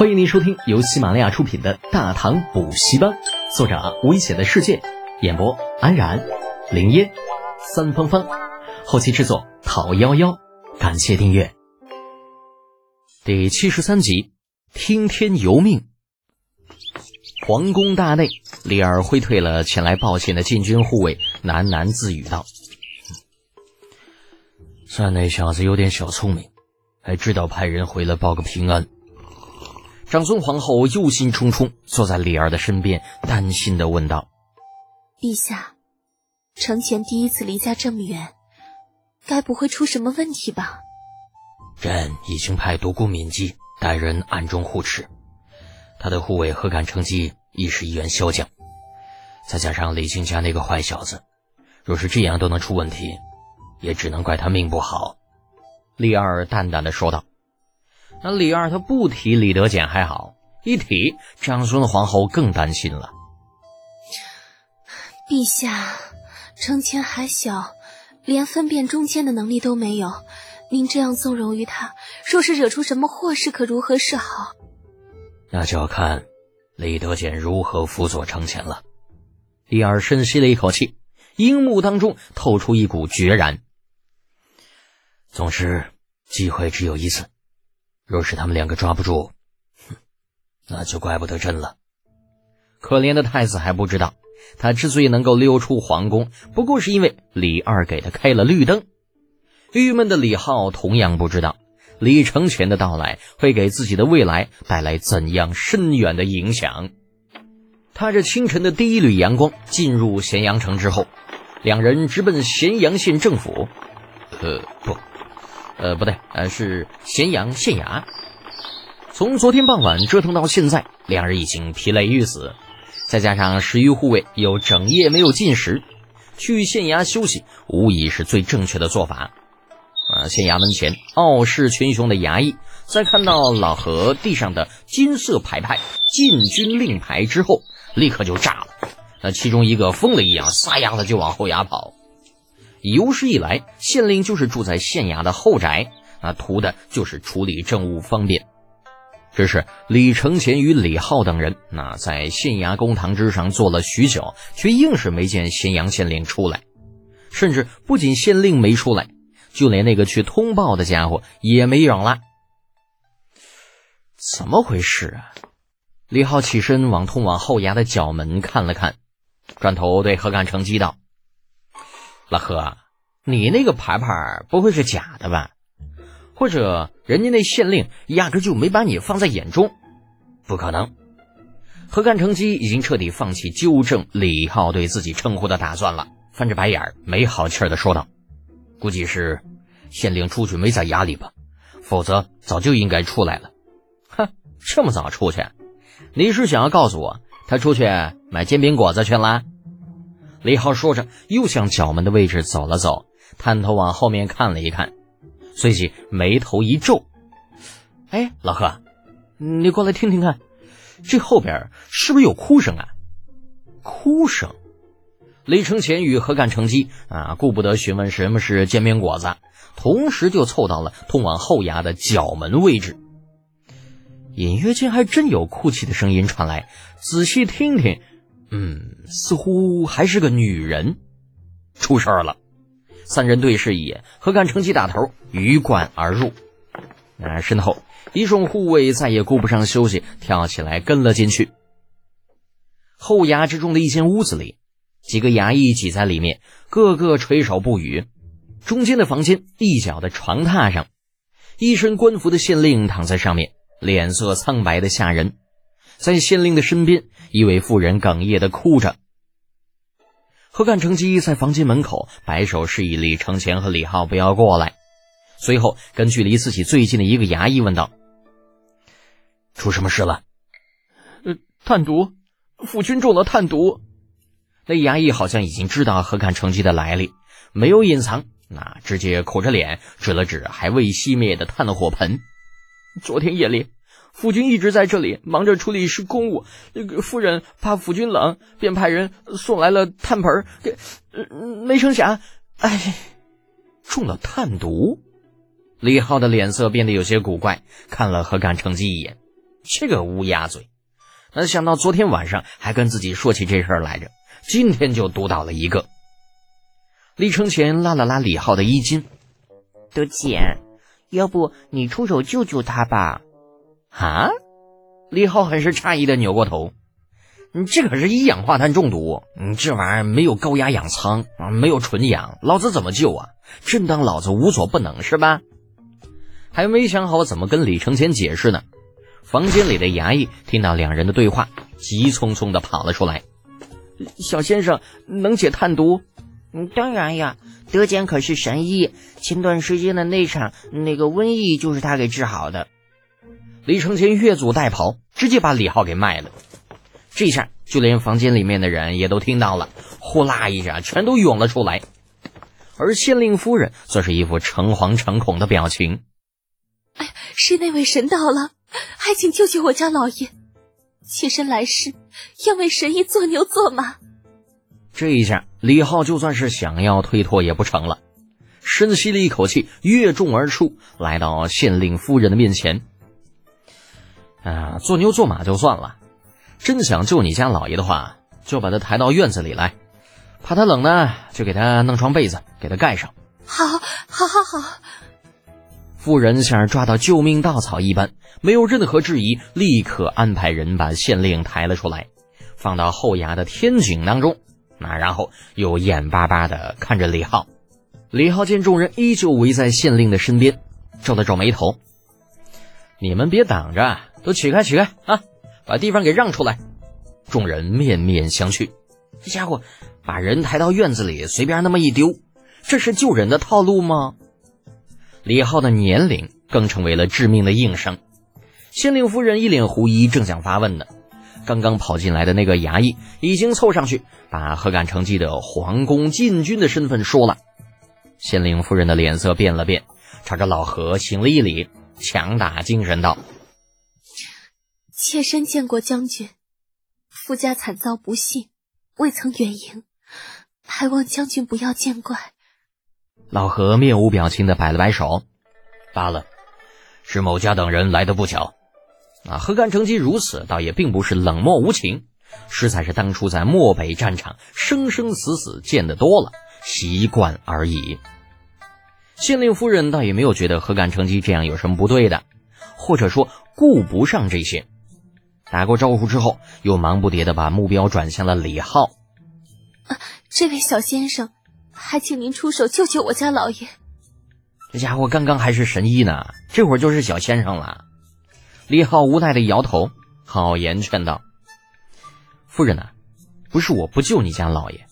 欢迎您收听由喜马拉雅出品的《大唐补习班》，作者危险的世界，演播安然、林烟、三芳芳，后期制作陶幺幺。感谢订阅。第七十三集，听天由命。皇宫大内，李尔挥退了前来报信的禁军护卫，喃喃自语道：“算那小子有点小聪明，还知道派人回来报个平安。”长孙皇后忧心忡忡，坐在李儿的身边，担心的问道：“陛下，程前第一次离家这么远，该不会出什么问题吧？”朕已经派独孤敏姬带人暗中护持，他的护卫何敢乘机亦是一员骁将，再加上李靖家那个坏小子，若是这样都能出问题，也只能怪他命不好。”李二淡淡的说道。那李二他不提李德简还好，一提长孙皇后更担心了。陛下，程前还小，连分辨忠奸的能力都没有，您这样纵容于他，若是惹出什么祸事，可如何是好？那就要看李德简如何辅佐程前了。李二深吸了一口气，樱目当中透出一股决然。总之，机会只有一次。若是他们两个抓不住，哼，那就怪不得朕了。可怜的太子还不知道，他之所以能够溜出皇宫，不过是因为李二给他开了绿灯。郁闷的李浩同样不知道，李承乾的到来会给自己的未来带来怎样深远的影响。踏着清晨的第一缕阳光进入咸阳城之后，两人直奔咸阳县政府。呃，不。呃，不对，呃，是咸阳县衙。从昨天傍晚折腾到现在，两人已经疲累欲死，再加上十余护卫又整夜没有进食，去县衙休息无疑是最正确的做法。啊，县衙门前傲视群雄的衙役，在看到老何地上的金色牌牌“禁军令牌”之后，立刻就炸了。那其中一个疯了一样，撒丫子就往后衙跑。有史以来，县令就是住在县衙的后宅，啊，图的就是处理政务方便。只是李承前与李浩等人，那在县衙公堂之上坐了许久，却硬是没见咸阳县令出来。甚至不仅县令没出来，就连那个去通报的家伙也没影了。怎么回事啊？李浩起身往通往后衙的角门看了看，转头对何干成激道。老何，你那个牌牌不会是假的吧？或者人家那县令压根就没把你放在眼中？不可能。何干成机已经彻底放弃纠正李浩对自己称呼的打算了，翻着白眼儿，没好气儿的说道：“估计是县令出去没在衙里吧，否则早就应该出来了。”哼，这么早出去？你是想要告诉我他出去买煎饼果子去了？李浩说着，又向角门的位置走了走，探头往后面看了一看，随即眉头一皱：“哎，老何，你过来听听看，这后边是不是有哭声啊？”哭声。李承前与何干成机啊，顾不得询问什么是煎饼果子，同时就凑到了通往后衙的角门位置。隐约间还真有哭泣的声音传来，仔细听听。嗯，似乎还是个女人，出事儿了。三人对视一眼，何干乘机打头，鱼贯而入。然而身后一众护卫再也顾不上休息，跳起来跟了进去。后衙之中的一间屋子里，几个衙役挤在里面，个个垂首不语。中间的房间一角的床榻上，一身官服的县令躺在上面，脸色苍白的吓人。在县令的身边，一位妇人哽咽的哭着。何干乘机在房间门口摆手示意李承前和李浩不要过来，随后跟距离自己最近的一个衙役问道：“出什么事了？”“呃，探毒，夫君中了探毒。”那衙役好像已经知道何干乘机的来历，没有隐藏，那直接苦着脸指了指还未熄灭的炭火盆：“昨天夜里。”夫君一直在这里忙着处理事公务，那个夫人怕夫君冷，便派人送来了炭盆给，没成想，哎，中了炭毒。李浩的脸色变得有些古怪，看了何干成机一眼，这个乌鸦嘴，那想到昨天晚上还跟自己说起这事儿来着，今天就读到了一个。李承前拉了拉李浩的衣襟，德简，要不你出手救救他吧？啊！李浩很是诧异的扭过头，你这可是一氧化碳中毒，你这玩意儿没有高压氧舱啊，没有纯氧，老子怎么救啊？真当老子无所不能是吧？还没想好怎么跟李承前解释呢。房间里的衙役听到两人的对话，急匆匆的跑了出来。小先生能解碳毒？嗯，当然呀，德简可是神医，前段时间的那场那个瘟疫就是他给治好的。李承乾越俎代庖，直接把李浩给卖了。这下就连房间里面的人也都听到了，呼啦一下全都涌了出来。而县令夫人则是一副诚惶诚恐的表情。哎，是那位神到了，还请救救我家老爷，妾身来世要为神医做牛做马。这一下，李浩就算是想要推脱也不成了。深吸了一口气，越众而出，来到县令夫人的面前。啊，做牛做马就算了，真想救你家老爷的话，就把他抬到院子里来。怕他冷呢，就给他弄床被子，给他盖上。好，好，好，好。妇人像是抓到救命稻草一般，没有任何质疑，立刻安排人把县令抬了出来，放到后衙的天井当中。那然后又眼巴巴的看着李浩。李浩见众人依旧围在县令的身边，皱了皱眉头：“你们别挡着，都起开，起开啊！把地方给让出来。”众人面面相觑。这家伙把人抬到院子里，随便那么一丢，这是救人的套路吗？李浩的年龄更成为了致命的硬伤。县令夫人一脸狐疑，正想发问呢，刚刚跑进来的那个衙役已经凑上去，把何干成记的皇宫禁军的身份说了。县令夫人的脸色变了变，朝着老何行了一礼，强打精神道：“妾身见过将军，夫家惨遭不幸，未曾远迎，还望将军不要见怪。”老何面无表情的摆了摆手，罢了，是某家等人来的不巧。啊，何干成吉如此，倒也并不是冷漠无情，实在是当初在漠北战场生生死死见得多了，习惯而已。县令夫人倒也没有觉得何干成吉这样有什么不对的，或者说顾不上这些。打过招呼之后，又忙不迭的把目标转向了李浩。啊，这位小先生。还请您出手救救我家老爷！这家伙刚刚还是神医呢，这会儿就是小先生了。李浩无奈的摇头，好言劝道：“夫人呐，不是我不救你家老爷，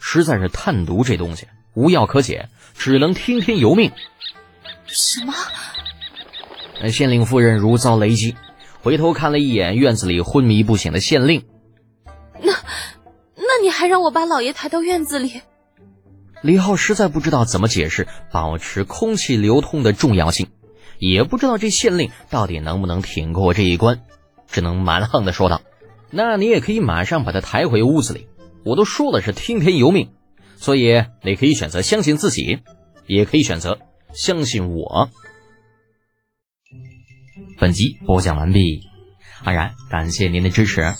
实在是探毒这东西无药可解，只能听天由命。”什么？县令夫人如遭雷击，回头看了一眼院子里昏迷不醒的县令。那，那你还让我把老爷抬到院子里？李浩实在不知道怎么解释保持空气流通的重要性，也不知道这县令到底能不能挺过这一关，只能蛮横的说道：“那你也可以马上把他抬回屋子里。我都说了是听天由命，所以你可以选择相信自己，也可以选择相信我。”本集播讲完毕，安然感谢您的支持。